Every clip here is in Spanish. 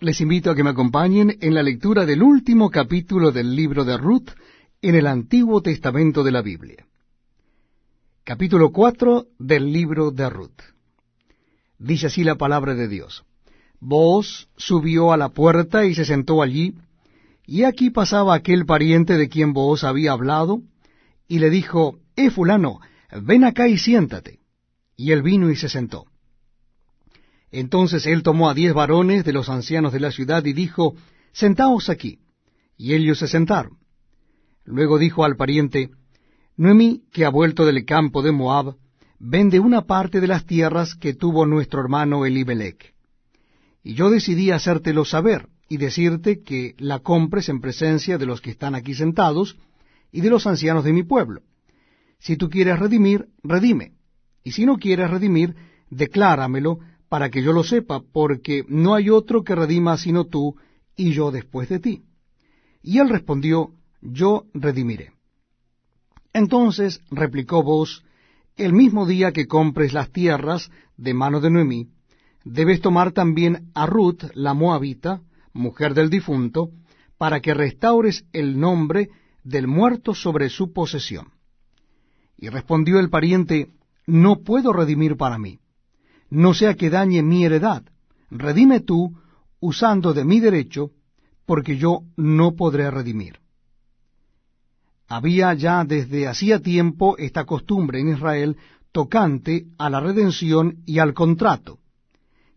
les invito a que me acompañen en la lectura del último capítulo del libro de Ruth en el Antiguo Testamento de la Biblia. Capítulo 4 del libro de Ruth. Dice así la palabra de Dios. Vos subió a la puerta y se sentó allí, y aquí pasaba aquel pariente de quien vos había hablado, y le dijo, Eh, fulano, ven acá y siéntate. Y él vino y se sentó. Entonces él tomó a diez varones de los ancianos de la ciudad y dijo, Sentaos aquí. Y ellos se sentaron. Luego dijo al pariente, Noemí, que ha vuelto del campo de Moab, vende una parte de las tierras que tuvo nuestro hermano Elimelech. Y yo decidí hacértelo saber y decirte que la compres en presencia de los que están aquí sentados y de los ancianos de mi pueblo. Si tú quieres redimir, redime. Y si no quieres redimir, decláramelo para que yo lo sepa, porque no hay otro que redima sino tú y yo después de ti. Y él respondió, yo redimiré. Entonces replicó vos, el mismo día que compres las tierras de mano de Noemí, debes tomar también a Ruth, la moabita, mujer del difunto, para que restaures el nombre del muerto sobre su posesión. Y respondió el pariente, no puedo redimir para mí no sea que dañe mi heredad. Redime tú, usando de mi derecho, porque yo no podré redimir. Había ya desde hacía tiempo esta costumbre en Israel tocante a la redención y al contrato,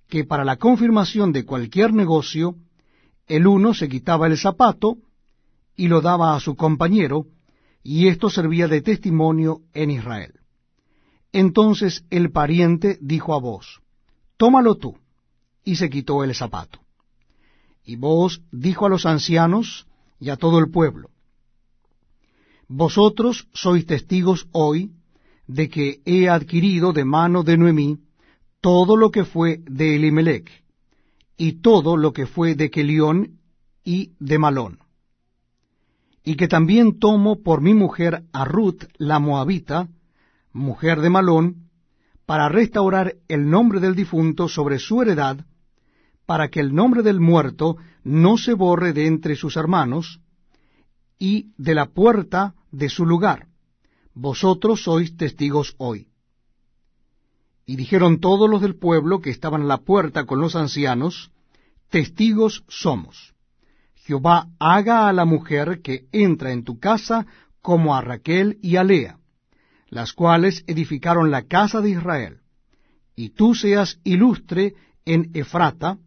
que para la confirmación de cualquier negocio, el uno se quitaba el zapato y lo daba a su compañero, y esto servía de testimonio en Israel. Entonces el pariente dijo a vos, Tómalo tú, y se quitó el zapato. Y vos dijo a los ancianos y a todo el pueblo, Vosotros sois testigos hoy de que he adquirido de mano de Noemí todo lo que fue de Elimelech, y todo lo que fue de Kelión y de Malón, y que también tomo por mi mujer a Ruth la Moabita, mujer de Malón, para restaurar el nombre del difunto sobre su heredad, para que el nombre del muerto no se borre de entre sus hermanos, y de la puerta de su lugar. Vosotros sois testigos hoy. Y dijeron todos los del pueblo que estaban a la puerta con los ancianos, testigos somos. Jehová haga a la mujer que entra en tu casa como a Raquel y a Lea las cuales edificaron la casa de Israel, y tú seas ilustre en Efrata,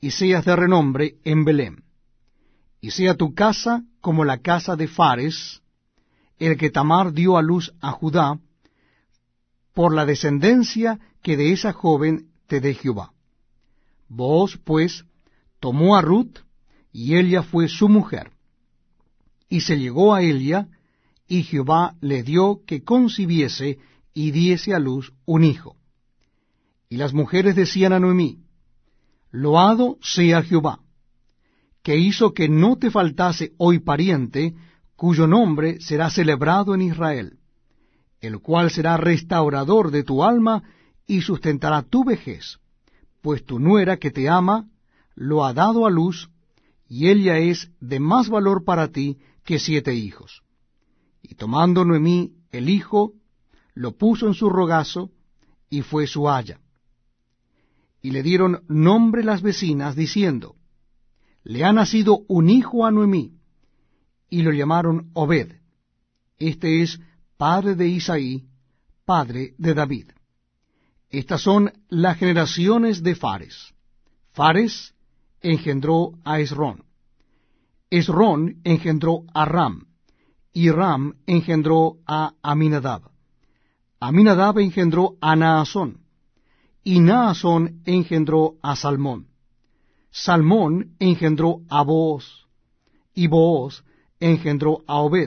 y seas de renombre en Belén, y sea tu casa como la casa de Fares, el que Tamar dio a luz a Judá, por la descendencia que de esa joven te dé Jehová. Vos, pues, tomó a Ruth, y ella fue su mujer, y se llegó a ella, y Jehová le dio que concibiese y diese a luz un hijo. Y las mujeres decían a Noemí, Loado sea Jehová, que hizo que no te faltase hoy pariente, cuyo nombre será celebrado en Israel, el cual será restaurador de tu alma y sustentará tu vejez, pues tu nuera que te ama lo ha dado a luz, y ella es de más valor para ti que siete hijos. Y tomando Noemí el hijo, lo puso en su rogazo, y fue su haya. Y le dieron nombre las vecinas, diciendo, Le ha nacido un hijo a Noemí, y lo llamaron Obed. Este es padre de Isaí, padre de David. Estas son las generaciones de Fares. Fares engendró a Esrón. Esrón engendró a Ram y Ram engendró a Aminadab. Aminadab engendró a Naasón, y Naasón engendró a Salmón. Salmón engendró a Booz, y Booz engendró a Obed,